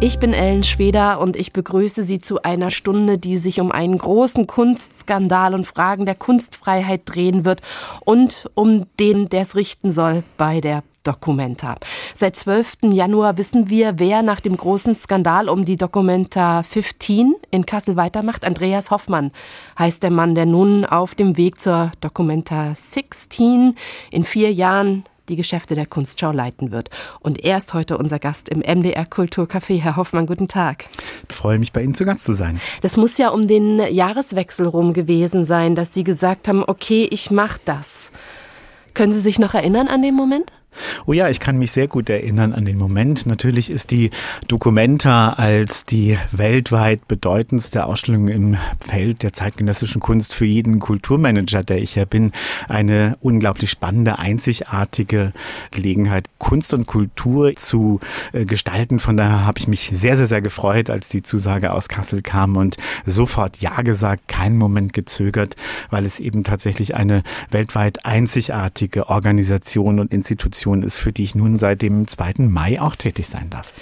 Ich bin Ellen Schweder und ich begrüße Sie zu einer Stunde, die sich um einen großen Kunstskandal und Fragen der Kunstfreiheit drehen wird und um den, der es richten soll bei der Documenta. Seit 12. Januar wissen wir, wer nach dem großen Skandal um die Documenta 15 in Kassel weitermacht. Andreas Hoffmann heißt der Mann, der nun auf dem Weg zur Documenta 16 in vier Jahren die Geschäfte der Kunstschau leiten wird. Und er ist heute unser Gast im MDR Kulturcafé. Herr Hoffmann, guten Tag. Ich freue mich, bei Ihnen zu Gast zu sein. Das muss ja um den Jahreswechsel rum gewesen sein, dass Sie gesagt haben, okay, ich mache das. Können Sie sich noch erinnern an den Moment? Oh ja, ich kann mich sehr gut erinnern an den Moment. Natürlich ist die Documenta als die weltweit bedeutendste Ausstellung im Feld der zeitgenössischen Kunst für jeden Kulturmanager, der ich ja bin, eine unglaublich spannende, einzigartige Gelegenheit, Kunst und Kultur zu äh, gestalten. Von daher habe ich mich sehr, sehr, sehr gefreut, als die Zusage aus Kassel kam und sofort Ja gesagt, keinen Moment gezögert, weil es eben tatsächlich eine weltweit einzigartige Organisation und Institution Organisation ist, für die ich nun seit dem 2. Mai auch tätig sein darf.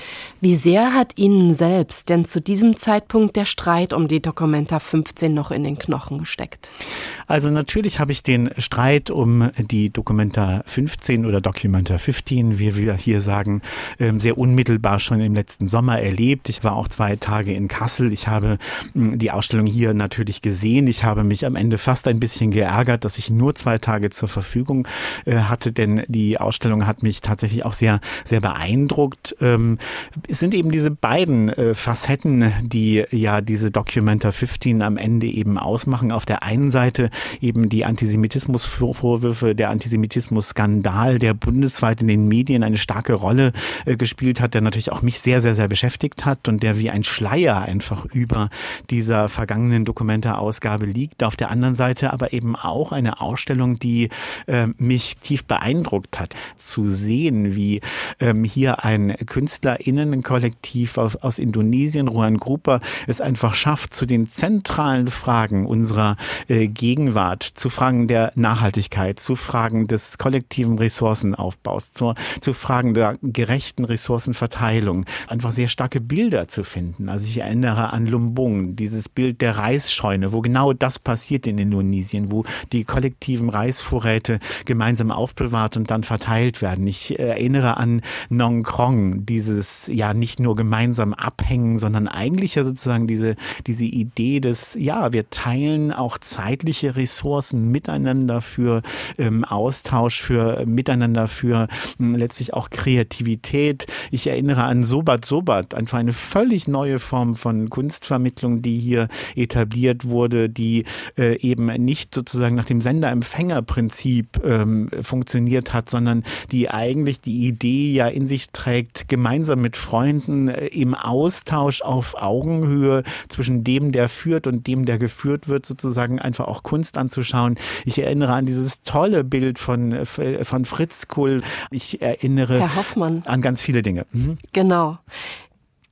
Wie sehr hat Ihnen selbst denn zu diesem Zeitpunkt der Streit um die Documenta 15 noch in den Knochen gesteckt? Also natürlich habe ich den Streit um die Documenta 15 oder Documenta 15, wie wir hier sagen, ähm, sehr unmittelbar schon im letzten Sommer erlebt. Ich war auch zwei Tage in Kassel. Ich habe hm, die Ausstellung hier natürlich gesehen. Ich habe mich am Ende fast ein bisschen geärgert, dass ich nur zwei Tage zur Verfügung äh, hatte, denn die Ausstellung hat mich tatsächlich auch sehr, sehr beeindruckt. Ähm, es sind eben diese beiden äh, Facetten, die ja diese Documenta 15 am Ende eben ausmachen. Auf der einen Seite eben die Antisemitismusvorwürfe, der Antisemitismus-Skandal, der bundesweit in den Medien eine starke Rolle äh, gespielt hat, der natürlich auch mich sehr, sehr, sehr beschäftigt hat und der wie ein Schleier einfach über dieser vergangenen Dokumenta-Ausgabe liegt. Auf der anderen Seite aber eben auch eine Ausstellung, die äh, mich tief beeindruckt hat, zu sehen, wie ähm, hier ein KünstlerInnen-Kollektiv aus, aus Indonesien, Ruan Grupa, es einfach schafft, zu den zentralen Fragen unserer äh, Gegenwart, zu Fragen der Nachhaltigkeit, zu Fragen des kollektiven Ressourcenaufbaus, zu, zu Fragen der gerechten Ressourcenverteilung, einfach sehr starke Bilder zu finden. Also ich erinnere an Lumbung, dieses Bild der Reisscheune, wo genau das passiert in Indonesien, wo die kollektiven Reisvorräte gemeinsam aufbewahrt und dann verteilt werden. Ich erinnere an Nong Krong, dieses ja nicht nur gemeinsam abhängen, sondern eigentlich ja sozusagen diese, diese Idee des, ja, wir teilen auch zeitliche Ressourcen miteinander für ähm, Austausch, für miteinander, für äh, letztlich auch Kreativität. Ich erinnere an Sobat Sobat, einfach eine völlig neue Form von Kunstvermittlung, die hier etabliert wurde, die äh, eben nicht sozusagen nach dem Sender-Empfänger-Prinzip ähm, funktioniert hat, sondern die eigentlich die Idee ja in sich trägt, gemeinsam mit Freunden äh, im Austausch auf Augenhöhe zwischen dem, der führt und dem, der geführt wird, sozusagen einfach auch Kunst anzuschauen. Ich erinnere an dieses tolle Bild von, äh, von Fritz Kull. Ich erinnere Herr Hoffmann. an ganz viele Dinge. Mhm. Genau.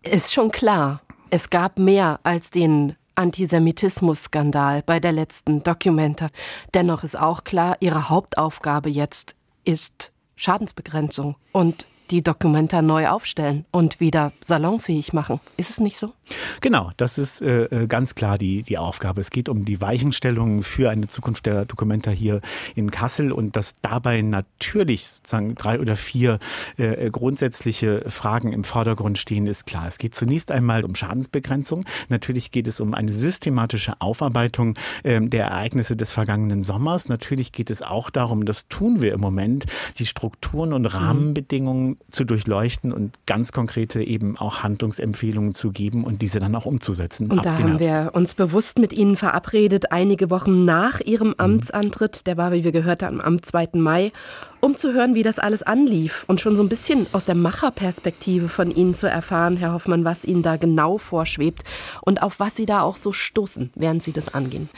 Ist schon klar, es gab mehr als den Antisemitismus-Skandal bei der letzten Documenta. Dennoch ist auch klar, ihre Hauptaufgabe jetzt ist Schadensbegrenzung. Und die Dokumenta neu aufstellen und wieder salonfähig machen. Ist es nicht so? Genau, das ist äh, äh, ganz klar die, die Aufgabe. Es geht um die Weichenstellung für eine Zukunft der Dokumenta hier in Kassel und dass dabei natürlich sozusagen drei oder vier äh, äh, grundsätzliche Fragen im Vordergrund stehen, ist klar. Es geht zunächst einmal um Schadensbegrenzung. Natürlich geht es um eine systematische Aufarbeitung äh, der Ereignisse des vergangenen Sommers. Natürlich geht es auch darum, das tun wir im Moment, die Strukturen und mhm. Rahmenbedingungen zu durchleuchten und ganz konkrete eben auch Handlungsempfehlungen zu geben und diese dann auch umzusetzen. Und da haben wir uns bewusst mit Ihnen verabredet, einige Wochen nach Ihrem mhm. Amtsantritt, der war, wie wir gehört haben, am 2. Mai, um zu hören, wie das alles anlief und schon so ein bisschen aus der Macherperspektive von Ihnen zu erfahren, Herr Hoffmann, was Ihnen da genau vorschwebt und auf was Sie da auch so stoßen, während Sie das angehen.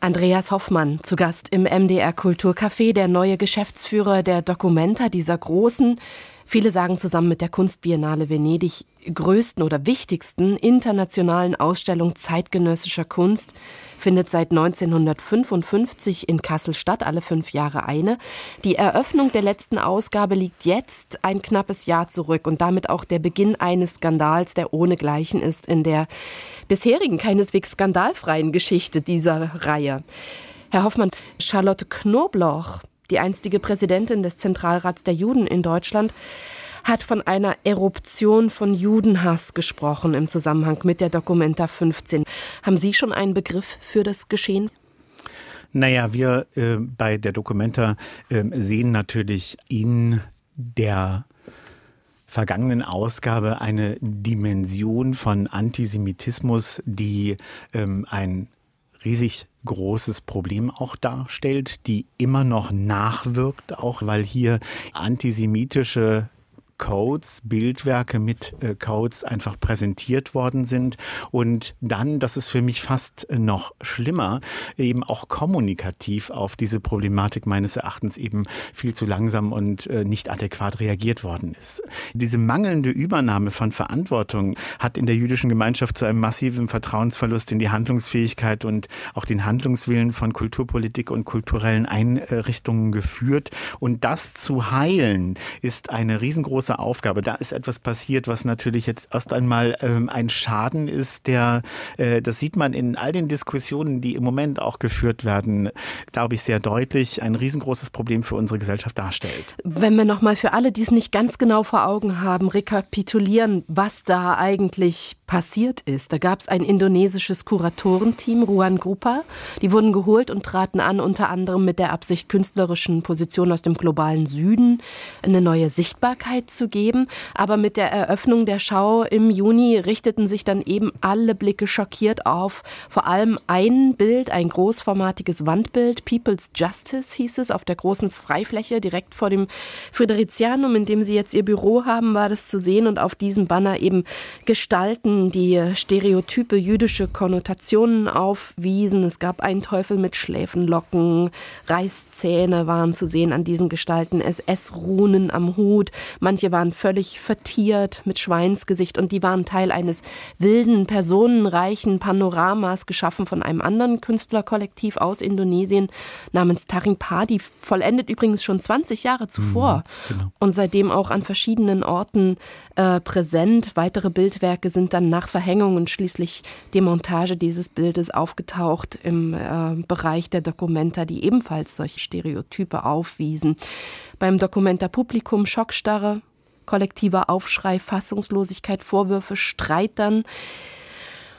Andreas Hoffmann, zu Gast im MDR Kulturcafé, der neue Geschäftsführer der Documenta, dieser großen Viele sagen zusammen mit der Kunstbiennale Venedig größten oder wichtigsten internationalen Ausstellung zeitgenössischer Kunst findet seit 1955 in Kassel statt, alle fünf Jahre eine. Die Eröffnung der letzten Ausgabe liegt jetzt ein knappes Jahr zurück und damit auch der Beginn eines Skandals, der ohnegleichen ist in der bisherigen keineswegs skandalfreien Geschichte dieser Reihe. Herr Hoffmann, Charlotte Knobloch, die einstige Präsidentin des Zentralrats der Juden in Deutschland, hat von einer Eruption von Judenhass gesprochen im Zusammenhang mit der Documenta 15. Haben Sie schon einen Begriff für das Geschehen? Naja, wir äh, bei der Documenta äh, sehen natürlich in der vergangenen Ausgabe eine Dimension von Antisemitismus, die ähm, ein riesig großes Problem auch darstellt, die immer noch nachwirkt, auch weil hier antisemitische Codes, Bildwerke mit äh, Codes einfach präsentiert worden sind und dann, das ist für mich fast noch schlimmer, eben auch kommunikativ auf diese Problematik meines Erachtens eben viel zu langsam und äh, nicht adäquat reagiert worden ist. Diese mangelnde Übernahme von Verantwortung hat in der jüdischen Gemeinschaft zu einem massiven Vertrauensverlust in die Handlungsfähigkeit und auch den Handlungswillen von Kulturpolitik und kulturellen Einrichtungen geführt und das zu heilen ist eine riesengroße große Aufgabe. Da ist etwas passiert, was natürlich jetzt erst einmal ähm, ein Schaden ist, der, äh, das sieht man in all den Diskussionen, die im Moment auch geführt werden, glaube ich, sehr deutlich, ein riesengroßes Problem für unsere Gesellschaft darstellt. Wenn wir nochmal für alle, die es nicht ganz genau vor Augen haben, rekapitulieren, was da eigentlich passiert ist. Da gab es ein indonesisches Kuratorenteam, Ruan Grupa. Die wurden geholt und traten an, unter anderem mit der Absicht, künstlerischen Positionen aus dem globalen Süden eine neue Sichtbarkeit zu geben. Aber mit der Eröffnung der Schau im Juni richteten sich dann eben alle Blicke schockiert auf vor allem ein Bild, ein großformatiges Wandbild. People's Justice hieß es, auf der großen Freifläche direkt vor dem Fridericianum, in dem sie jetzt ihr Büro haben, war das zu sehen. Und auf diesem Banner eben Gestalten, die stereotype jüdische Konnotationen aufwiesen. Es gab einen Teufel mit Schläfenlocken, Reißzähne waren zu sehen an diesen Gestalten, SS-Runen am Hut. Manche Manche waren völlig vertiert mit Schweinsgesicht und die waren Teil eines wilden, personenreichen Panoramas, geschaffen von einem anderen Künstlerkollektiv aus Indonesien namens Taring Padi, vollendet übrigens schon 20 Jahre zuvor mhm, genau. und seitdem auch an verschiedenen Orten äh, präsent. Weitere Bildwerke sind dann nach Verhängung und schließlich Demontage dieses Bildes aufgetaucht im äh, Bereich der Dokumenta, die ebenfalls solche Stereotype aufwiesen. Beim Dokumenta Publikum Schockstarre, kollektiver Aufschrei, Fassungslosigkeit, Vorwürfe, Streit dann.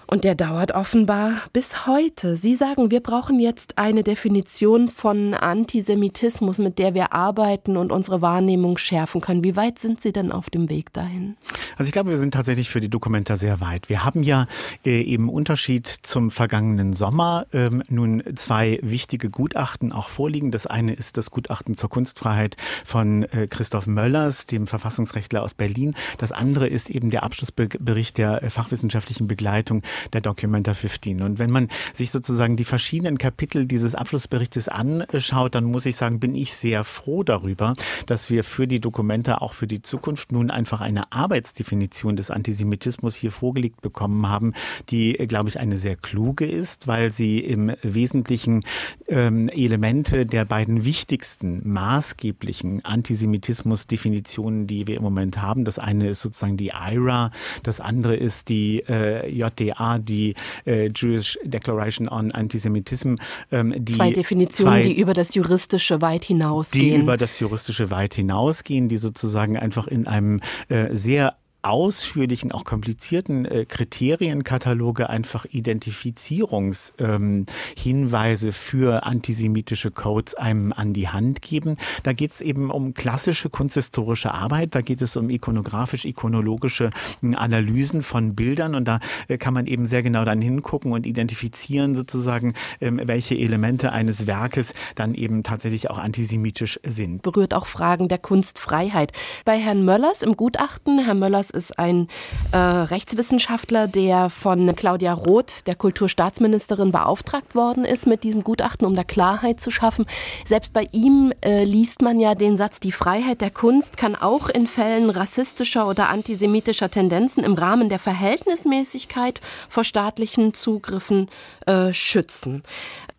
Und der dauert offenbar bis heute. Sie sagen, wir brauchen jetzt eine Definition von Antisemitismus, mit der wir arbeiten und unsere Wahrnehmung schärfen können. Wie weit sind Sie denn auf dem Weg dahin? Also ich glaube, wir sind tatsächlich für die Dokumenta sehr weit. Wir haben ja äh, im Unterschied zum vergangenen Sommer ähm, nun zwei wichtige Gutachten auch vorliegen. Das eine ist das Gutachten zur Kunstfreiheit von äh, Christoph Möllers, dem Verfassungsrechtler aus Berlin. Das andere ist eben der Abschlussbericht der äh, fachwissenschaftlichen Begleitung der Documenta 15. Und wenn man sich sozusagen die verschiedenen Kapitel dieses Abschlussberichtes anschaut, dann muss ich sagen, bin ich sehr froh darüber, dass wir für die Dokumenta auch für die Zukunft nun einfach eine Arbeitsdefinition des Antisemitismus hier vorgelegt bekommen haben, die, glaube ich, eine sehr kluge ist, weil sie im Wesentlichen ähm, Elemente der beiden wichtigsten maßgeblichen Antisemitismus-Definitionen, die wir im Moment haben. Das eine ist sozusagen die IRA, das andere ist die äh, JDA DDA, die äh, Jewish Declaration on Antisemitism. Ähm, die zwei Definitionen, zwei, die über das Juristische weit hinausgehen. Die über das Juristische weit hinausgehen, die sozusagen einfach in einem äh, sehr ausführlichen, auch komplizierten äh, Kriterienkataloge einfach Identifizierungshinweise ähm, für antisemitische Codes einem an die Hand geben. Da geht es eben um klassische kunsthistorische Arbeit, da geht es um ikonografisch-ikonologische hm, Analysen von Bildern und da äh, kann man eben sehr genau dann hingucken und identifizieren sozusagen, ähm, welche Elemente eines Werkes dann eben tatsächlich auch antisemitisch sind. Berührt auch Fragen der Kunstfreiheit. Bei Herrn Möllers im Gutachten, Herr Möllers ist ein äh, Rechtswissenschaftler, der von Claudia Roth, der Kulturstaatsministerin, beauftragt worden ist mit diesem Gutachten, um da Klarheit zu schaffen. Selbst bei ihm äh, liest man ja den Satz, die Freiheit der Kunst kann auch in Fällen rassistischer oder antisemitischer Tendenzen im Rahmen der Verhältnismäßigkeit vor staatlichen Zugriffen äh, schützen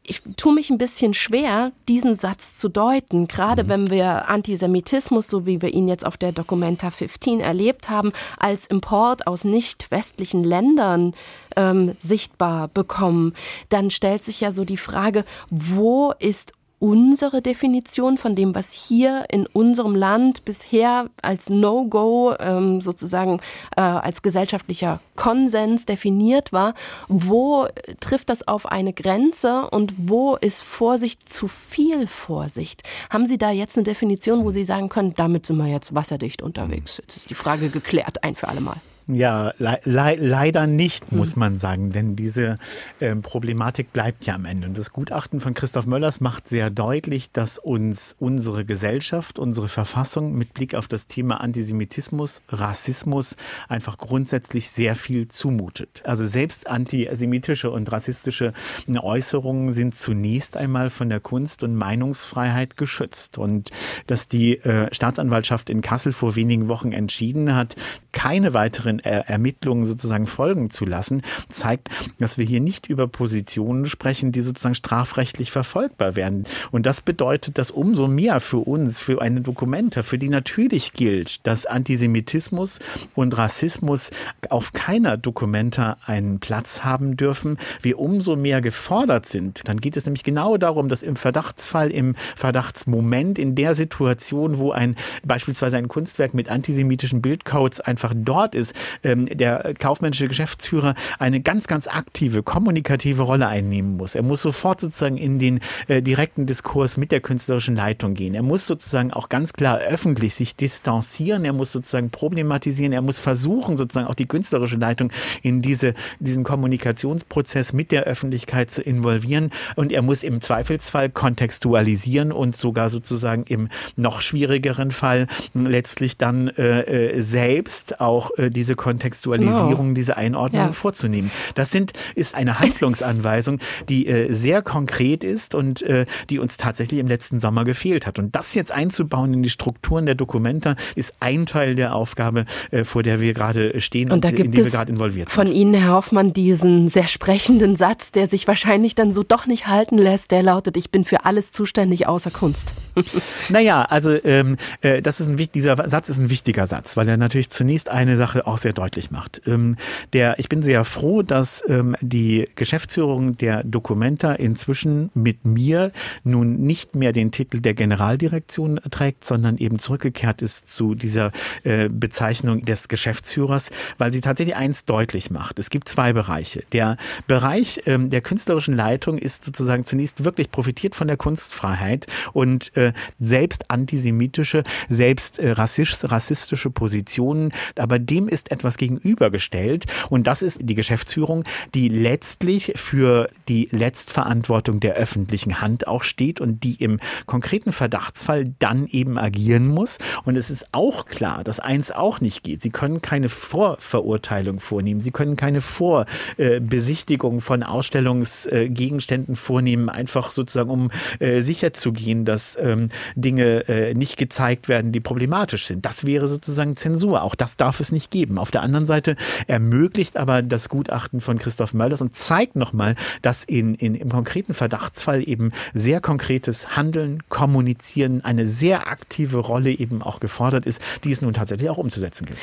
ich tue mich ein bisschen schwer, diesen Satz zu deuten, gerade mhm. wenn wir Antisemitismus, so wie wir ihn jetzt auf der Documenta 15 erlebt haben, als Import aus nicht westlichen Ländern ähm, sichtbar bekommen, dann stellt sich ja so die Frage, wo ist unsere Definition von dem, was hier in unserem Land bisher als No-Go ähm, sozusagen äh, als gesellschaftlicher Konsens definiert war. Wo trifft das auf eine Grenze und wo ist Vorsicht zu viel Vorsicht? Haben Sie da jetzt eine Definition, wo Sie sagen können, damit sind wir jetzt wasserdicht unterwegs? Jetzt ist die Frage geklärt, ein für alle Mal. Ja, le le leider nicht, hm. muss man sagen, denn diese äh, Problematik bleibt ja am Ende. Und das Gutachten von Christoph Möllers macht sehr deutlich, dass uns unsere Gesellschaft, unsere Verfassung mit Blick auf das Thema Antisemitismus, Rassismus einfach grundsätzlich sehr viel zumutet. Also selbst antisemitische und rassistische Äußerungen sind zunächst einmal von der Kunst- und Meinungsfreiheit geschützt. Und dass die äh, Staatsanwaltschaft in Kassel vor wenigen Wochen entschieden hat, keine weiteren er Ermittlungen sozusagen folgen zu lassen, zeigt, dass wir hier nicht über Positionen sprechen, die sozusagen strafrechtlich verfolgbar werden. Und das bedeutet, dass umso mehr für uns, für eine Dokumenta, für die natürlich gilt, dass Antisemitismus und Rassismus auf keiner Dokumenta einen Platz haben dürfen, wir umso mehr gefordert sind. Dann geht es nämlich genau darum, dass im Verdachtsfall, im Verdachtsmoment, in der Situation, wo ein beispielsweise ein Kunstwerk mit antisemitischen Bildcodes einfach dort ist, ähm, der kaufmännische Geschäftsführer eine ganz, ganz aktive, kommunikative Rolle einnehmen muss. Er muss sofort sozusagen in den äh, direkten Diskurs mit der künstlerischen Leitung gehen. Er muss sozusagen auch ganz klar öffentlich sich distanzieren. Er muss sozusagen problematisieren. Er muss versuchen, sozusagen auch die künstlerische Leitung in diese, diesen Kommunikationsprozess mit der Öffentlichkeit zu involvieren. Und er muss im Zweifelsfall kontextualisieren und sogar sozusagen im noch schwierigeren Fall letztlich dann äh, äh selbst auch äh, diese Kontextualisierung, genau. diese Einordnung ja. vorzunehmen. Das sind, ist eine Handlungsanweisung, die äh, sehr konkret ist und äh, die uns tatsächlich im letzten Sommer gefehlt hat. Und das jetzt einzubauen in die Strukturen der Dokumenta ist ein Teil der Aufgabe, äh, vor der wir gerade stehen und, da gibt in die wir gerade involviert sind. Von Ihnen, Herr Hoffmann, diesen sehr sprechenden Satz, der sich wahrscheinlich dann so doch nicht halten lässt, der lautet, ich bin für alles zuständig außer Kunst. naja, also ähm, äh, das ist ein, dieser Satz ist ein wichtiger Satz, weil er natürlich zunächst eine Sache auch sehr deutlich macht. Ähm, der, ich bin sehr froh, dass ähm, die Geschäftsführung der Documenta inzwischen mit mir nun nicht mehr den Titel der Generaldirektion trägt, sondern eben zurückgekehrt ist zu dieser äh, Bezeichnung des Geschäftsführers, weil sie tatsächlich eins deutlich macht. Es gibt zwei Bereiche. Der Bereich ähm, der künstlerischen Leitung ist sozusagen zunächst wirklich profitiert von der Kunstfreiheit und äh, selbst antisemitische, selbst äh, rassistische Positionen aber dem ist etwas gegenübergestellt und das ist die Geschäftsführung, die letztlich für die Letztverantwortung der öffentlichen Hand auch steht und die im konkreten Verdachtsfall dann eben agieren muss. Und es ist auch klar, dass eins auch nicht geht. Sie können keine Vorverurteilung vornehmen. Sie können keine Vorbesichtigung von Ausstellungsgegenständen vornehmen, einfach sozusagen, um äh, sicherzugehen, dass ähm, Dinge äh, nicht gezeigt werden, die problematisch sind. Das wäre sozusagen Zensur. Auch das darf es nicht geben. Auf der anderen Seite ermöglicht aber das Gutachten von Christoph Mölders und zeigt nochmal, dass in, in, im konkreten Verdachtsfall eben sehr konkretes Handeln, Kommunizieren, eine sehr aktive Rolle eben auch gefordert ist, die es nun tatsächlich auch umzusetzen gilt.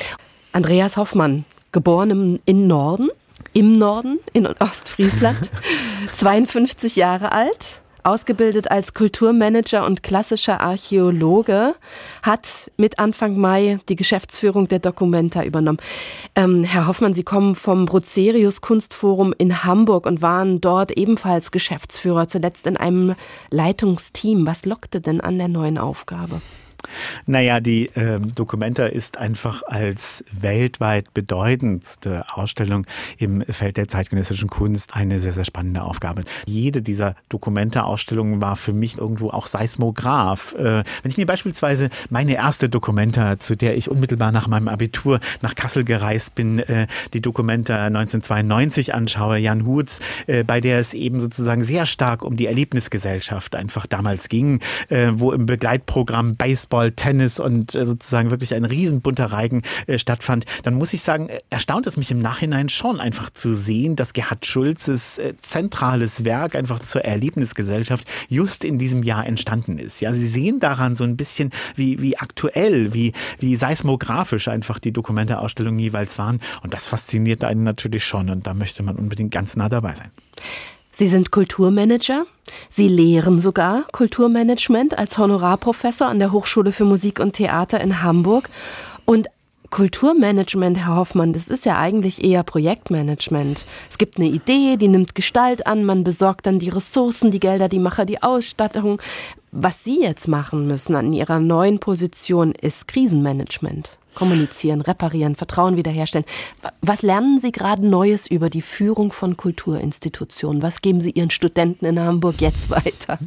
Andreas Hoffmann, geboren im, in Norden, im Norden, in Ostfriesland, 52 Jahre alt, ausgebildet als Kulturmanager und klassischer Archäologe, hat mit Anfang Mai die Geschäftsführung der Documenta übernommen. Ähm, Herr Hoffmann, Sie kommen vom Bruzerius Kunstforum in Hamburg und waren dort ebenfalls Geschäftsführer, zuletzt in einem Leitungsteam. Was lockte denn an der neuen Aufgabe? Naja, die äh, Documenta ist einfach als weltweit bedeutendste Ausstellung im Feld der zeitgenössischen Kunst eine sehr, sehr spannende Aufgabe. Jede dieser Documenta-Ausstellungen war für mich irgendwo auch Seismograph. Äh, wenn ich mir beispielsweise meine erste Documenta, zu der ich unmittelbar nach meinem Abitur nach Kassel gereist bin, äh, die Documenta 1992 anschaue, Jan Hutz, äh, bei der es eben sozusagen sehr stark um die Erlebnisgesellschaft einfach damals ging, äh, wo im Begleitprogramm Baseball Baseball, Tennis und äh, sozusagen wirklich ein riesenbunter Reigen äh, stattfand, dann muss ich sagen, äh, erstaunt es mich im Nachhinein schon einfach zu sehen, dass Gerhard Schulzes zentrales Werk einfach zur Erlebnisgesellschaft just in diesem Jahr entstanden ist. Ja, Sie sehen daran so ein bisschen, wie, wie aktuell, wie, wie seismografisch einfach die Dokumenteausstellungen jeweils waren. Und das fasziniert einen natürlich schon. Und da möchte man unbedingt ganz nah dabei sein. Sie sind Kulturmanager. Sie lehren sogar Kulturmanagement als Honorarprofessor an der Hochschule für Musik und Theater in Hamburg. Und Kulturmanagement, Herr Hoffmann, das ist ja eigentlich eher Projektmanagement. Es gibt eine Idee, die nimmt Gestalt an, man besorgt dann die Ressourcen, die Gelder, die Macher, die Ausstattung. Was Sie jetzt machen müssen an Ihrer neuen Position ist Krisenmanagement kommunizieren, reparieren, Vertrauen wiederherstellen. Was lernen Sie gerade Neues über die Führung von Kulturinstitutionen? Was geben Sie Ihren Studenten in Hamburg jetzt weiter?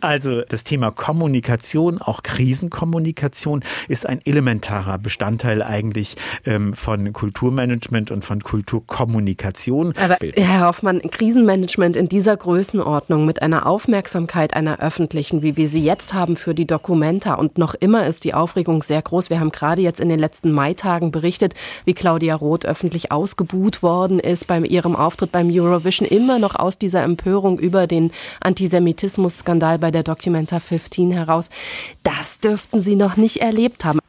Also das Thema Kommunikation, auch Krisenkommunikation, ist ein elementarer Bestandteil eigentlich ähm, von Kulturmanagement und von Kulturkommunikation. Aber Herr Hoffmann, Krisenmanagement in dieser Größenordnung mit einer Aufmerksamkeit einer öffentlichen, wie wir sie jetzt haben für die Dokumenta und noch immer ist die Aufregung sehr groß. Wir haben gerade jetzt in den letzten Maitagen berichtet, wie Claudia Roth öffentlich ausgebuht worden ist bei ihrem Auftritt beim Eurovision, immer noch aus dieser Empörung über den Antisemitismus-Skandal bei der Documenta 15 heraus. Das dürften Sie noch nicht erlebt haben.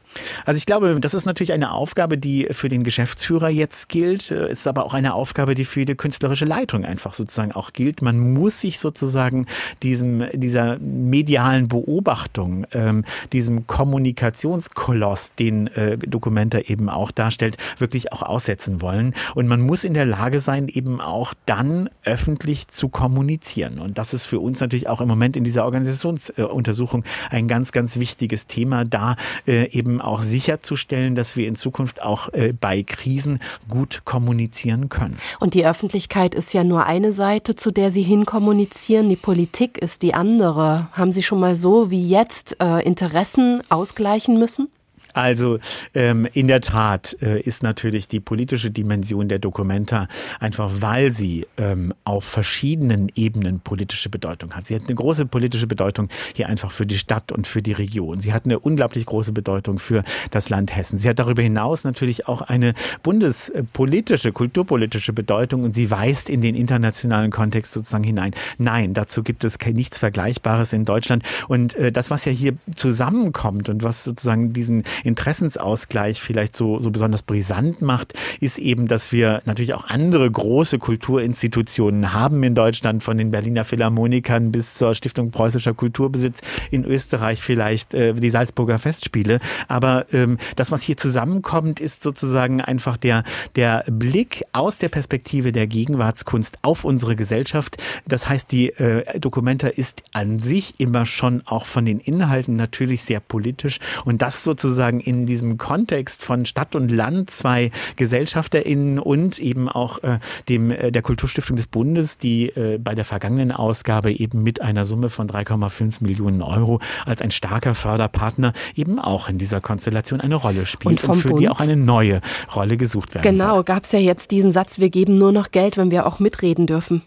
Also ich glaube, das ist natürlich eine Aufgabe, die für den Geschäftsführer jetzt gilt, äh, ist aber auch eine Aufgabe, die für die künstlerische Leitung einfach sozusagen auch gilt. Man muss sich sozusagen diesem, dieser medialen Beobachtung, ähm, diesem Kommunikationskoloss, den äh, Dokumenta eben auch darstellt, wirklich auch aussetzen wollen. Und man muss in der Lage sein, eben auch dann öffentlich zu kommunizieren. Und das ist für uns natürlich auch im Moment in dieser Organisationsuntersuchung ein ganz, ganz wichtiges Thema, da äh, eben auch sicherzustellen, dass wir in Zukunft auch äh, bei Krisen gut kommunizieren können. Und die Öffentlichkeit ist ja nur eine Seite, zu der Sie hinkommunizieren. Die Politik ist die andere. Haben Sie schon mal so wie jetzt äh, Interessen ausgleichen müssen? Also ähm, in der Tat äh, ist natürlich die politische Dimension der Dokumenta einfach, weil sie ähm, auf verschiedenen Ebenen politische Bedeutung hat. Sie hat eine große politische Bedeutung hier einfach für die Stadt und für die Region. Sie hat eine unglaublich große Bedeutung für das Land Hessen. Sie hat darüber hinaus natürlich auch eine bundespolitische, kulturpolitische Bedeutung und sie weist in den internationalen Kontext sozusagen hinein. Nein, dazu gibt es nichts Vergleichbares in Deutschland. Und äh, das, was ja hier zusammenkommt und was sozusagen diesen Interessensausgleich vielleicht so, so besonders brisant macht, ist eben, dass wir natürlich auch andere große Kulturinstitutionen haben in Deutschland, von den Berliner Philharmonikern bis zur Stiftung Preußischer Kulturbesitz, in Österreich vielleicht äh, die Salzburger Festspiele. Aber ähm, das, was hier zusammenkommt, ist sozusagen einfach der, der Blick aus der Perspektive der Gegenwartskunst auf unsere Gesellschaft. Das heißt, die äh, Dokumenta ist an sich immer schon auch von den Inhalten natürlich sehr politisch und das sozusagen sozusagen in diesem Kontext von Stadt und Land zwei GesellschafterInnen und eben auch äh, dem, äh, der Kulturstiftung des Bundes, die äh, bei der vergangenen Ausgabe eben mit einer Summe von 3,5 Millionen Euro als ein starker Förderpartner eben auch in dieser Konstellation eine Rolle spielt und, und für Bund? die auch eine neue Rolle gesucht werden Genau, gab es ja jetzt diesen Satz, wir geben nur noch Geld, wenn wir auch mitreden dürfen.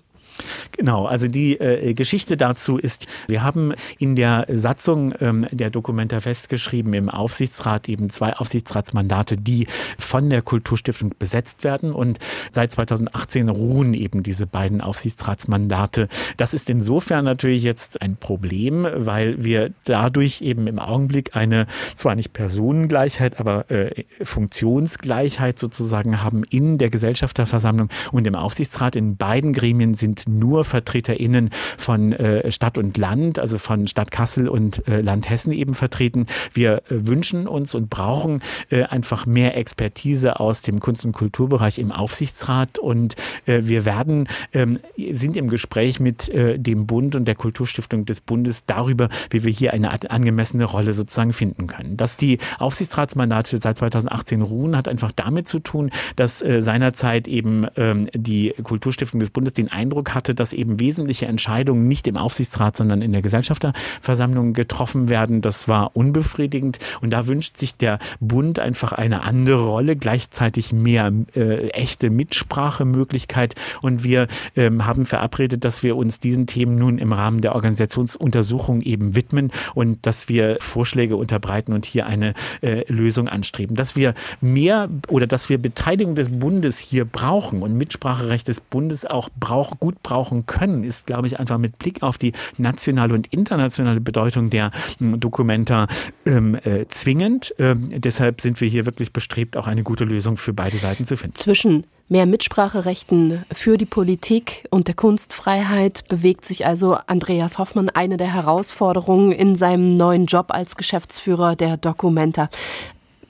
Genau, also die äh, Geschichte dazu ist, wir haben in der Satzung ähm, der Dokumenta festgeschrieben, im Aufsichtsrat eben zwei Aufsichtsratsmandate, die von der Kulturstiftung besetzt werden. Und seit 2018 ruhen eben diese beiden Aufsichtsratsmandate. Das ist insofern natürlich jetzt ein Problem, weil wir dadurch eben im Augenblick eine zwar nicht Personengleichheit, aber äh, Funktionsgleichheit sozusagen haben in der Gesellschafterversammlung und im Aufsichtsrat. In beiden Gremien sind nur VertreterInnen von äh, Stadt und Land, also von Stadt Kassel und äh, Land Hessen eben vertreten. Wir äh, wünschen uns und brauchen einfach mehr Expertise aus dem Kunst- und Kulturbereich im Aufsichtsrat und wir werden, ähm, sind im Gespräch mit dem Bund und der Kulturstiftung des Bundes darüber, wie wir hier eine angemessene Rolle sozusagen finden können. Dass die Aufsichtsratsmandate seit 2018 ruhen, hat einfach damit zu tun, dass seinerzeit eben ähm, die Kulturstiftung des Bundes den Eindruck hatte, dass eben wesentliche Entscheidungen nicht im Aufsichtsrat, sondern in der Gesellschafterversammlung getroffen werden. Das war unbefriedigend und da wünscht sich der Bund einfach eine andere Rolle, gleichzeitig mehr äh, echte Mitsprachemöglichkeit und wir ähm, haben verabredet, dass wir uns diesen Themen nun im Rahmen der Organisationsuntersuchung eben widmen und dass wir Vorschläge unterbreiten und hier eine äh, Lösung anstreben. Dass wir mehr oder dass wir Beteiligung des Bundes hier brauchen und Mitspracherecht des Bundes auch brauch, gut brauchen können, ist, glaube ich, einfach mit Blick auf die nationale und internationale Bedeutung der äh, Dokumenta ähm, äh, zwingend. Ähm, deshalb sind wir hier wirklich bestrebt, auch eine gute Lösung für beide Seiten zu finden. Zwischen mehr Mitspracherechten für die Politik und der Kunstfreiheit bewegt sich also Andreas Hoffmann eine der Herausforderungen in seinem neuen Job als Geschäftsführer der Documenta.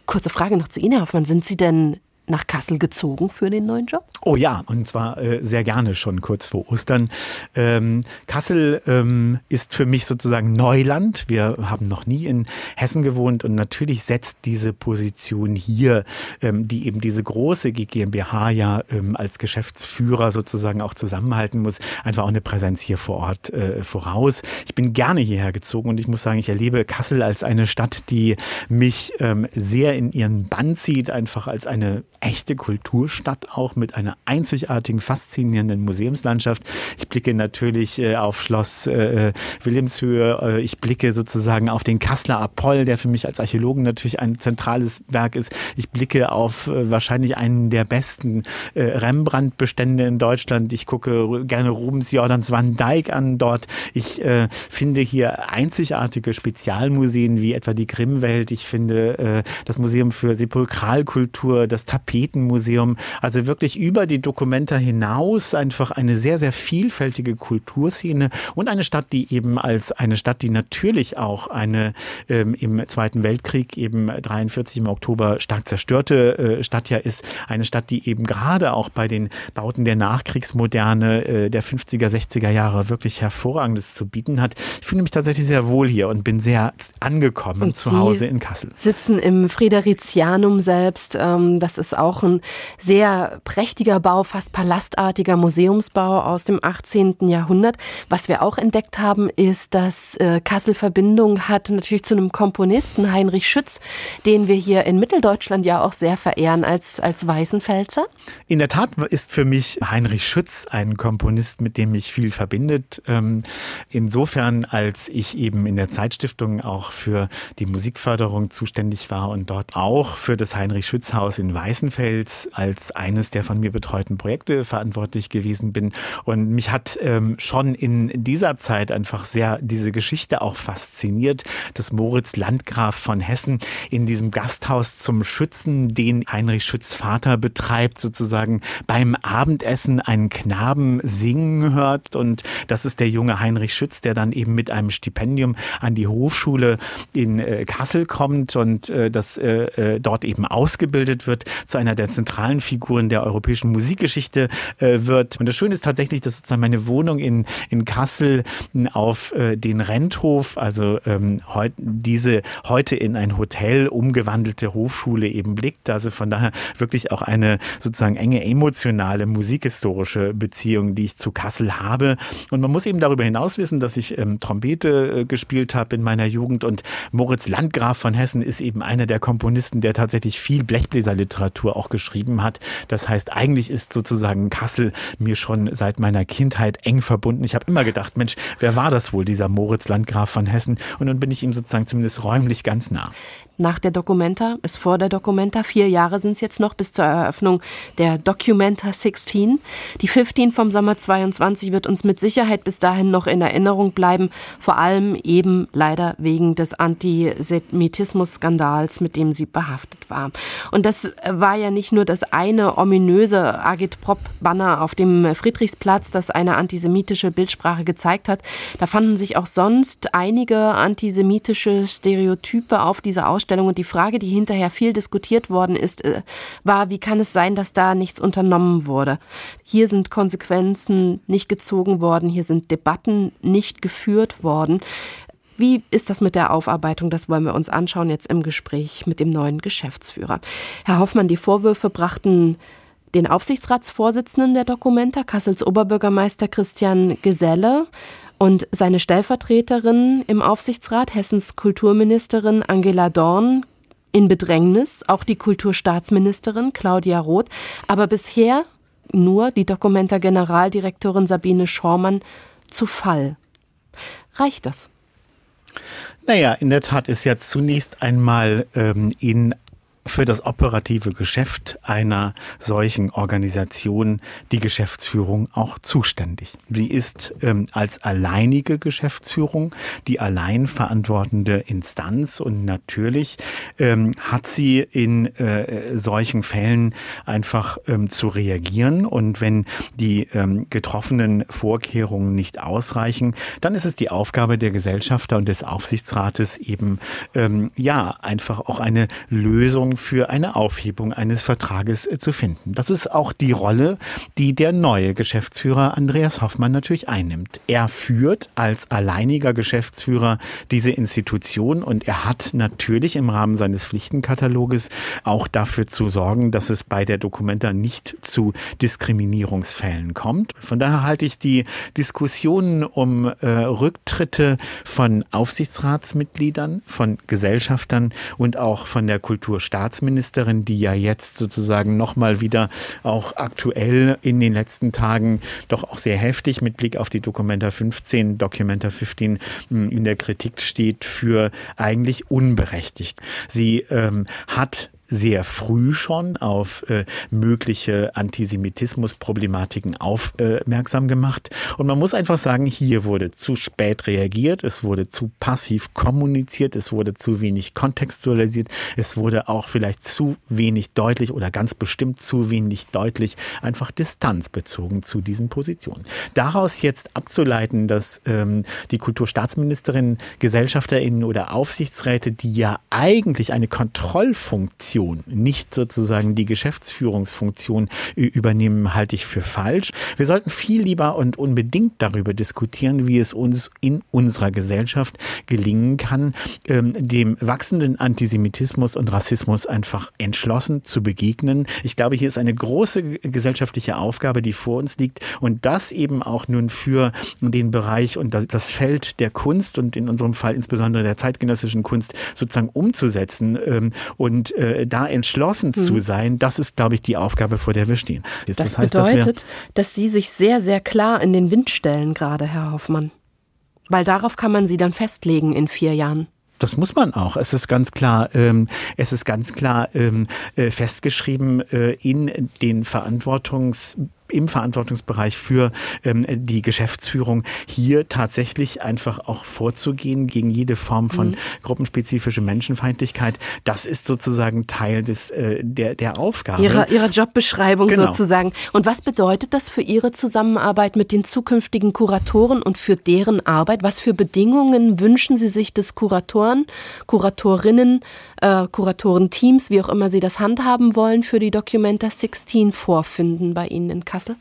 Kurze Frage noch zu Ihnen, Herr Hoffmann. Sind Sie denn nach Kassel gezogen für den neuen Job? Oh ja, und zwar äh, sehr gerne schon kurz vor Ostern. Ähm, Kassel ähm, ist für mich sozusagen Neuland. Wir haben noch nie in Hessen gewohnt und natürlich setzt diese Position hier, ähm, die eben diese große GmbH ja ähm, als Geschäftsführer sozusagen auch zusammenhalten muss, einfach auch eine Präsenz hier vor Ort äh, voraus. Ich bin gerne hierher gezogen und ich muss sagen, ich erlebe Kassel als eine Stadt, die mich ähm, sehr in ihren Bann zieht, einfach als eine echte Kulturstadt auch mit einer einzigartigen, faszinierenden Museumslandschaft. Ich blicke natürlich äh, auf Schloss äh, Wilhelmshöhe. Äh, ich blicke sozusagen auf den Kasseler Apoll, der für mich als Archäologen natürlich ein zentrales Werk ist. Ich blicke auf äh, wahrscheinlich einen der besten äh, Rembrandt-Bestände in Deutschland. Ich gucke gerne Rubens Jordans Van Dyck an dort. Ich äh, finde hier einzigartige Spezialmuseen wie etwa die Grimmwelt. Ich finde das Museum für Sepulkralkultur, das Tapet Tapetenmuseum. Also wirklich über die Dokumenta hinaus einfach eine sehr, sehr vielfältige Kulturszene und eine Stadt, die eben als eine Stadt, die natürlich auch eine ähm, im Zweiten Weltkrieg eben 43 im Oktober stark zerstörte äh, Stadt ja ist. Eine Stadt, die eben gerade auch bei den Bauten der Nachkriegsmoderne äh, der 50er, 60er Jahre wirklich hervorragendes zu bieten hat. Ich fühle mich tatsächlich sehr wohl hier und bin sehr angekommen und zu Hause in Kassel. Sitzen im Fridericianum selbst. Ähm, das ist auch ein sehr prächtiger Bau, fast palastartiger Museumsbau aus dem 18. Jahrhundert. Was wir auch entdeckt haben, ist, dass äh, Kassel Verbindung hat natürlich zu einem Komponisten, Heinrich Schütz, den wir hier in Mitteldeutschland ja auch sehr verehren als, als Weißenpfälzer. In der Tat ist für mich Heinrich Schütz ein Komponist, mit dem mich viel verbindet. Ähm, insofern, als ich eben in der Zeitstiftung auch für die Musikförderung zuständig war und dort auch für das Heinrich Schütz Haus in Weißen Weißenfels als eines der von mir betreuten Projekte verantwortlich gewesen bin. Und mich hat ähm, schon in dieser Zeit einfach sehr diese Geschichte auch fasziniert, dass Moritz Landgraf von Hessen in diesem Gasthaus zum Schützen, den Heinrich Schütz Vater betreibt, sozusagen beim Abendessen einen Knaben singen hört. Und das ist der junge Heinrich Schütz, der dann eben mit einem Stipendium an die Hochschule in äh, Kassel kommt und äh, das äh, äh dort eben ausgebildet wird zu einer der zentralen Figuren der europäischen Musikgeschichte äh, wird. Und das Schöne ist tatsächlich, dass sozusagen meine Wohnung in, in Kassel auf äh, den Renthof, also ähm, heut, diese heute in ein Hotel umgewandelte Hofschule eben blickt. Also von daher wirklich auch eine sozusagen enge emotionale musikhistorische Beziehung, die ich zu Kassel habe. Und man muss eben darüber hinaus wissen, dass ich ähm, Trompete äh, gespielt habe in meiner Jugend und Moritz Landgraf von Hessen ist eben einer der Komponisten, der tatsächlich viel Blechbläserliteratur Literatur auch geschrieben hat. Das heißt, eigentlich ist sozusagen Kassel mir schon seit meiner Kindheit eng verbunden. Ich habe immer gedacht, Mensch, wer war das wohl, dieser Moritz Landgraf von Hessen? Und nun bin ich ihm sozusagen zumindest räumlich ganz nah nach der Documenta, ist vor der Documenta. Vier Jahre sind es jetzt noch bis zur Eröffnung der Documenta 16. Die 15 vom Sommer 22 wird uns mit Sicherheit bis dahin noch in Erinnerung bleiben, vor allem eben leider wegen des Antisemitismus-Skandals, mit dem sie behaftet war. Und das war war ja nicht nur das eine ominöse Agitprop-Banner auf dem Friedrichsplatz, das eine antisemitische Bildsprache gezeigt hat. Da fanden sich auch sonst einige antisemitische Stereotype auf dieser Ausstellung. Und die Frage, die hinterher viel diskutiert worden ist, äh, war, wie kann es sein, dass da nichts unternommen wurde? Hier sind Konsequenzen nicht gezogen worden, hier sind Debatten nicht geführt worden. Wie ist das mit der Aufarbeitung? Das wollen wir uns anschauen jetzt im Gespräch mit dem neuen Geschäftsführer. Herr Hoffmann, die Vorwürfe brachten den Aufsichtsratsvorsitzenden der Documenta, Kassels Oberbürgermeister Christian Geselle und seine Stellvertreterin im Aufsichtsrat, Hessens Kulturministerin Angela Dorn, in Bedrängnis, auch die Kulturstaatsministerin Claudia Roth, aber bisher nur die Documenta Generaldirektorin Sabine Schormann zu Fall. Reicht das? Naja, in der Tat ist ja zunächst einmal ähm, in für das operative Geschäft einer solchen Organisation die Geschäftsführung auch zuständig. Sie ist ähm, als alleinige Geschäftsführung die allein verantwortende Instanz und natürlich ähm, hat sie in äh, solchen Fällen einfach ähm, zu reagieren und wenn die ähm, getroffenen Vorkehrungen nicht ausreichen, dann ist es die Aufgabe der Gesellschafter und des Aufsichtsrates eben ähm, ja einfach auch eine Lösung für eine Aufhebung eines Vertrages äh, zu finden. Das ist auch die Rolle, die der neue Geschäftsführer Andreas Hoffmann natürlich einnimmt. Er führt als alleiniger Geschäftsführer diese Institution und er hat natürlich im Rahmen seines Pflichtenkataloges auch dafür zu sorgen, dass es bei der Dokumenta nicht zu Diskriminierungsfällen kommt. Von daher halte ich die Diskussionen um äh, Rücktritte von Aufsichtsratsmitgliedern, von Gesellschaftern und auch von der Kulturstaatsministerin Ministerin, die ja jetzt sozusagen nochmal wieder auch aktuell in den letzten Tagen doch auch sehr heftig mit Blick auf die Dokumenta 15, Documenta 15 hm, in der Kritik steht für eigentlich unberechtigt. Sie ähm, hat sehr früh schon auf äh, mögliche Antisemitismusproblematiken aufmerksam gemacht. Und man muss einfach sagen, hier wurde zu spät reagiert, es wurde zu passiv kommuniziert, es wurde zu wenig kontextualisiert, es wurde auch vielleicht zu wenig deutlich oder ganz bestimmt zu wenig deutlich einfach Distanz bezogen zu diesen Positionen. Daraus jetzt abzuleiten, dass ähm, die Kulturstaatsministerin, GesellschafterInnen oder Aufsichtsräte, die ja eigentlich eine Kontrollfunktion Funktion, nicht sozusagen die Geschäftsführungsfunktion übernehmen, halte ich für falsch. Wir sollten viel lieber und unbedingt darüber diskutieren, wie es uns in unserer Gesellschaft gelingen kann, ähm, dem wachsenden Antisemitismus und Rassismus einfach entschlossen zu begegnen. Ich glaube, hier ist eine große gesellschaftliche Aufgabe, die vor uns liegt und das eben auch nun für den Bereich und das Feld der Kunst und in unserem Fall insbesondere der zeitgenössischen Kunst sozusagen umzusetzen ähm, und äh, da entschlossen mhm. zu sein, das ist, glaube ich, die Aufgabe, vor der wir stehen. Das, das heißt, bedeutet, dass, dass Sie sich sehr, sehr klar in den Wind stellen, gerade, Herr Hoffmann. Weil darauf kann man Sie dann festlegen in vier Jahren. Das muss man auch. Es ist ganz klar, ähm, es ist ganz klar ähm, äh, festgeschrieben äh, in den Verantwortungs im Verantwortungsbereich für ähm, die Geschäftsführung hier tatsächlich einfach auch vorzugehen gegen jede Form von mhm. gruppenspezifischer Menschenfeindlichkeit. Das ist sozusagen Teil des, äh, der, der Aufgabe. Ihrer, ihrer Jobbeschreibung genau. sozusagen. Und was bedeutet das für Ihre Zusammenarbeit mit den zukünftigen Kuratoren und für deren Arbeit? Was für Bedingungen wünschen Sie sich des Kuratoren, Kuratorinnen, äh, Kuratorenteams, wie auch immer Sie das handhaben wollen, für die Documenta 16 vorfinden bei Ihnen in Kassel? Kassel?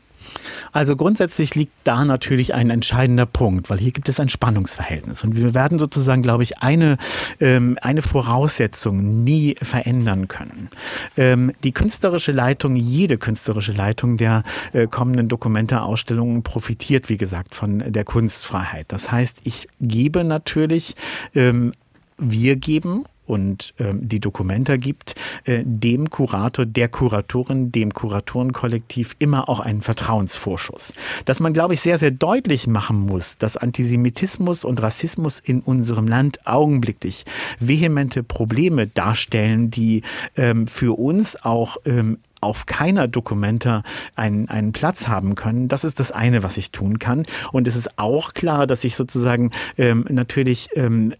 Also grundsätzlich liegt da natürlich ein entscheidender Punkt, weil hier gibt es ein Spannungsverhältnis. Und wir werden sozusagen, glaube ich, eine, ähm, eine Voraussetzung nie verändern können. Ähm, die künstlerische Leitung, jede künstlerische Leitung der äh, kommenden Dokumente-Ausstellungen profitiert, wie gesagt, von der Kunstfreiheit. Das heißt, ich gebe natürlich, ähm, wir geben und ähm, die Dokumenta gibt, äh, dem Kurator, der Kuratorin, dem Kuratorenkollektiv immer auch einen Vertrauensvorschuss. Dass man, glaube ich, sehr, sehr deutlich machen muss, dass Antisemitismus und Rassismus in unserem Land augenblicklich vehemente Probleme darstellen, die ähm, für uns auch ähm, auf keiner Dokumenta einen, einen Platz haben können. Das ist das eine, was ich tun kann. Und es ist auch klar, dass ich sozusagen ähm, natürlich ähm,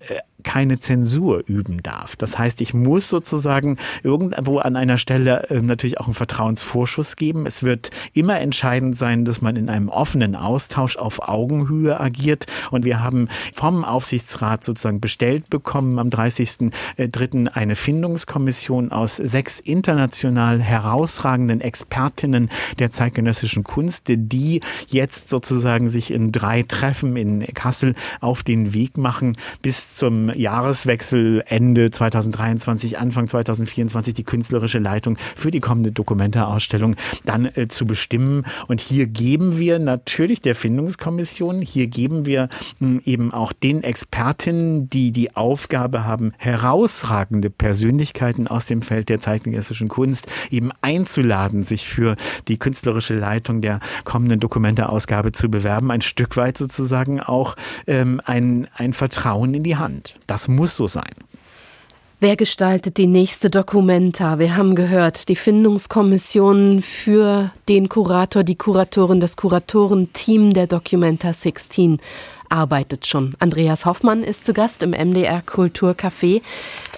keine Zensur üben darf. Das heißt, ich muss sozusagen irgendwo an einer Stelle äh, natürlich auch einen Vertrauensvorschuss geben. Es wird immer entscheidend sein, dass man in einem offenen Austausch auf Augenhöhe agiert. Und wir haben vom Aufsichtsrat sozusagen bestellt bekommen am 30.03. eine Findungskommission aus sechs international herausragenden Expertinnen der zeitgenössischen Kunst, die jetzt sozusagen sich in drei Treffen in Kassel auf den Weg machen bis zum Jahreswechsel Ende 2023, Anfang 2024 die künstlerische Leitung für die kommende Dokumenta-Ausstellung dann äh, zu bestimmen. Und hier geben wir natürlich der Findungskommission, hier geben wir mh, hm, eben auch den Expertinnen, die die Aufgabe haben, herausragende Persönlichkeiten aus dem Feld der zeitgenössischen Kunst eben einzuladen, sich für die künstlerische Leitung der kommenden Dokumenta-Ausgabe zu bewerben, ein Stück weit sozusagen auch ähm, ein, ein Vertrauen in die Hand. Das muss so sein. Wer gestaltet die nächste Dokumenta? Wir haben gehört, die Findungskommission für den Kurator, die Kuratorin, das Kuratorenteam der Documenta 16 arbeitet schon. Andreas Hoffmann ist zu Gast im MDR Kulturcafé.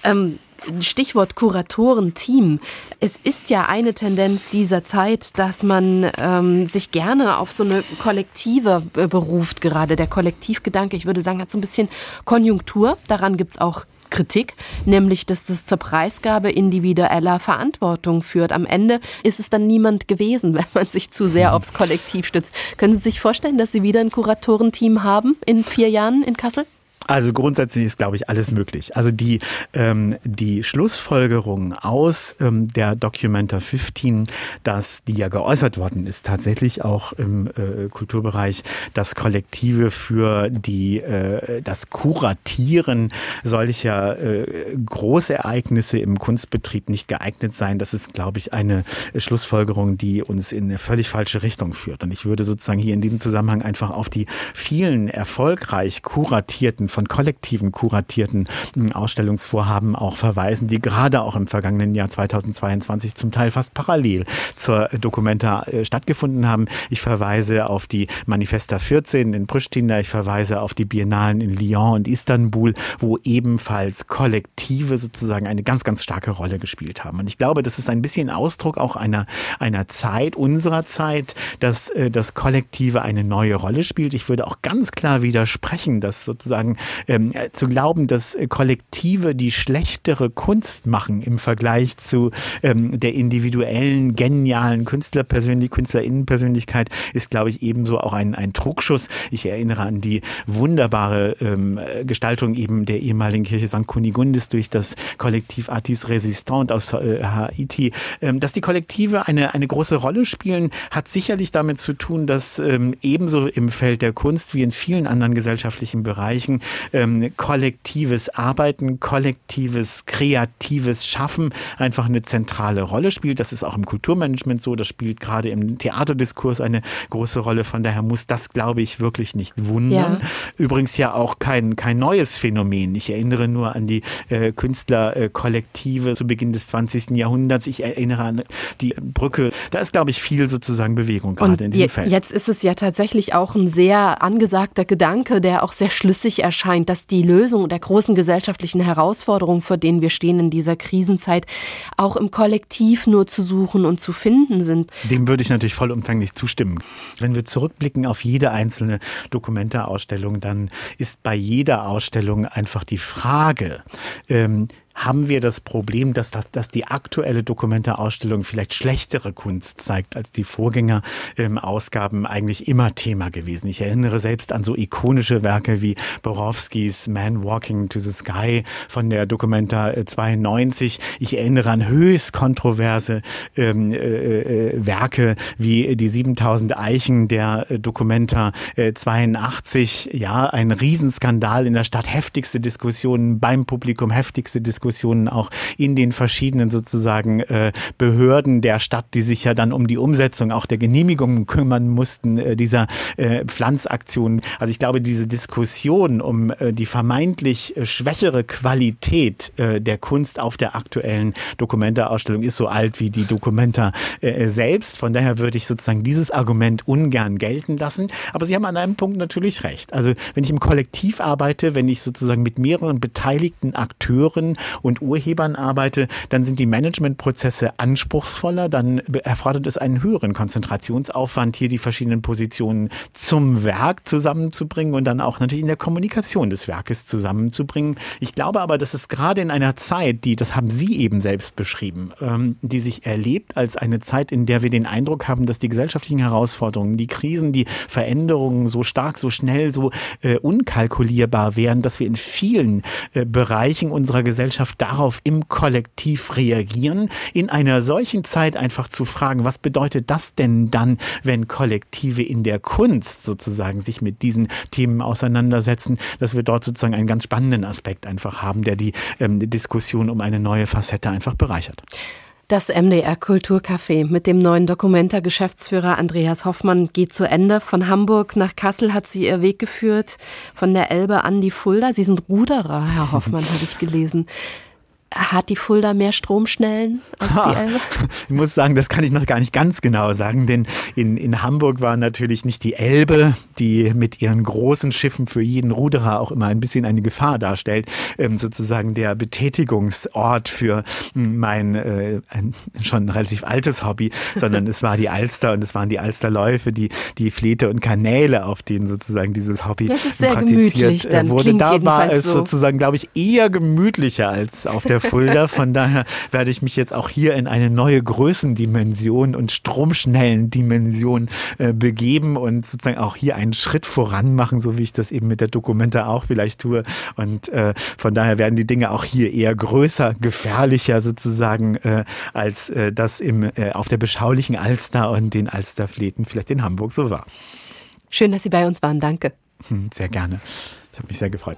Ähm, Stichwort Kuratorenteam. Es ist ja eine Tendenz dieser Zeit, dass man ähm, sich gerne auf so eine Kollektive beruft, gerade der Kollektivgedanke. Ich würde sagen, hat so ein bisschen Konjunktur. Daran gibt's auch Kritik, nämlich dass das zur Preisgabe individueller Verantwortung führt. Am Ende ist es dann niemand gewesen, wenn man sich zu sehr aufs Kollektiv stützt. Können Sie sich vorstellen, dass Sie wieder ein Kuratorenteam haben in vier Jahren in Kassel? Also grundsätzlich ist, glaube ich, alles möglich. Also die, ähm, die Schlussfolgerung aus ähm, der Documenta 15, dass die ja geäußert worden ist, tatsächlich auch im äh, Kulturbereich, das Kollektive für die, äh, das Kuratieren solcher äh, Großereignisse im Kunstbetrieb nicht geeignet sein. Das ist, glaube ich, eine Schlussfolgerung, die uns in eine völlig falsche Richtung führt. Und ich würde sozusagen hier in diesem Zusammenhang einfach auf die vielen erfolgreich kuratierten von kollektiven kuratierten hm, Ausstellungsvorhaben auch verweisen, die gerade auch im vergangenen Jahr 2022 zum Teil fast parallel zur Dokumenta äh, stattgefunden haben. Ich verweise auf die Manifesta 14 in Pristina, ich verweise auf die Biennalen in Lyon und Istanbul, wo ebenfalls Kollektive sozusagen eine ganz, ganz starke Rolle gespielt haben. Und ich glaube, das ist ein bisschen Ausdruck auch einer, einer Zeit, unserer Zeit, dass äh, das Kollektive eine neue Rolle spielt. Ich würde auch ganz klar widersprechen, dass sozusagen ähm, zu glauben, dass Kollektive die schlechtere Kunst machen im Vergleich zu ähm, der individuellen, genialen Künstlerpersönlichkeit, Künstlerinnenpersönlichkeit, ist, glaube ich, ebenso auch ein, ein Trugschluss. Ich erinnere an die wunderbare ähm, Gestaltung eben der ehemaligen Kirche St. Kunigundis durch das Kollektiv Artis Resistant aus äh, Haiti. Ähm, dass die Kollektive eine, eine große Rolle spielen, hat sicherlich damit zu tun, dass ähm, ebenso im Feld der Kunst wie in vielen anderen gesellschaftlichen Bereichen ähm, kollektives Arbeiten, kollektives, kreatives Schaffen einfach eine zentrale Rolle spielt. Das ist auch im Kulturmanagement so, das spielt gerade im Theaterdiskurs eine große Rolle. Von daher muss das, glaube ich, wirklich nicht wundern. Ja. Übrigens ja auch kein, kein neues Phänomen. Ich erinnere nur an die äh, Künstlerkollektive zu Beginn des 20. Jahrhunderts. Ich erinnere an die Brücke. Da ist, glaube ich, viel sozusagen Bewegung gerade in diesem Feld. Jetzt ist es ja tatsächlich auch ein sehr angesagter Gedanke, der auch sehr schlüssig erscheint scheint, dass die Lösung der großen gesellschaftlichen Herausforderungen, vor denen wir stehen in dieser Krisenzeit, auch im Kollektiv nur zu suchen und zu finden sind. Dem würde ich natürlich vollumfänglich zustimmen. Wenn wir zurückblicken auf jede einzelne Dokumentarausstellung, dann ist bei jeder Ausstellung einfach die Frage, ähm, haben wir das Problem, dass, das, dass die aktuelle Dokumentarausstellung vielleicht schlechtere Kunst zeigt als die Vorgängerausgaben ähm, eigentlich immer Thema gewesen. Ich erinnere selbst an so ikonische Werke wie Borowskis Man Walking to the Sky von der Dokumenta 92. Äh, ich erinnere an höchst kontroverse ähm, äh, äh, Werke wie die 7000 Eichen der äh, Dokumenta äh, 82. Ja, ein Riesenskandal in der Stadt, heftigste Diskussionen beim Publikum, heftigste Diskussionen Diskussionen auch in den verschiedenen sozusagen äh, Behörden der Stadt, die sich ja dann um die Umsetzung auch der Genehmigungen kümmern mussten, äh, dieser äh, Pflanzaktionen. Also ich glaube, diese Diskussion um äh, die vermeintlich äh, schwächere Qualität äh, der Kunst auf der aktuellen Dokumenta-Ausstellung ist so alt wie die Dokumenta äh, selbst. Von daher würde ich sozusagen dieses Argument ungern gelten lassen. Aber Sie haben an einem Punkt natürlich recht. Also wenn ich im Kollektiv arbeite, wenn ich sozusagen mit mehreren beteiligten Akteuren und Urhebern arbeite, dann sind die Managementprozesse anspruchsvoller, dann erfordert es einen höheren Konzentrationsaufwand, hier die verschiedenen Positionen zum Werk zusammenzubringen und dann auch natürlich in der Kommunikation des Werkes zusammenzubringen. Ich glaube aber, dass es gerade in einer Zeit, die, das haben Sie eben selbst beschrieben, ähm, die sich erlebt als eine Zeit, in der wir den Eindruck haben, dass die gesellschaftlichen Herausforderungen, die Krisen, die Veränderungen so stark, so schnell, so äh, unkalkulierbar wären, dass wir in vielen äh, Bereichen unserer Gesellschaft darauf im Kollektiv reagieren. In einer solchen Zeit einfach zu fragen, was bedeutet das denn dann, wenn Kollektive in der Kunst sozusagen sich mit diesen Themen auseinandersetzen, dass wir dort sozusagen einen ganz spannenden Aspekt einfach haben, der die ähm, Diskussion um eine neue Facette einfach bereichert. Das MDR Kulturcafé mit dem neuen Dokumenta-Geschäftsführer Andreas Hoffmann geht zu Ende. Von Hamburg nach Kassel hat sie ihr Weg geführt, von der Elbe an die Fulda. Sie sind Ruderer, Herr Hoffmann, habe ich gelesen. Hat die Fulda mehr Stromschnellen als ha, die Elbe? Ich muss sagen, das kann ich noch gar nicht ganz genau sagen, denn in, in Hamburg war natürlich nicht die Elbe, die mit ihren großen Schiffen für jeden Ruderer auch immer ein bisschen eine Gefahr darstellt, ähm, sozusagen der Betätigungsort für hm, mein äh, ein schon relativ altes Hobby, sondern es war die Alster und es waren die Alsterläufe, die, die Flete und Kanäle, auf denen sozusagen dieses Hobby das ist sehr gemütlich, dann wurde. Da war es so. sozusagen, glaube ich, eher gemütlicher als auf der Fulda. Von daher werde ich mich jetzt auch hier in eine neue Größendimension und Stromschnellendimension äh, begeben und sozusagen auch hier einen Schritt voran machen, so wie ich das eben mit der Dokumente auch vielleicht tue. Und äh, von daher werden die Dinge auch hier eher größer, gefährlicher sozusagen, äh, als äh, das im, äh, auf der beschaulichen Alster und den Alsterfleten vielleicht in Hamburg so war. Schön, dass Sie bei uns waren. Danke. Hm, sehr gerne. Ich habe mich sehr gefreut.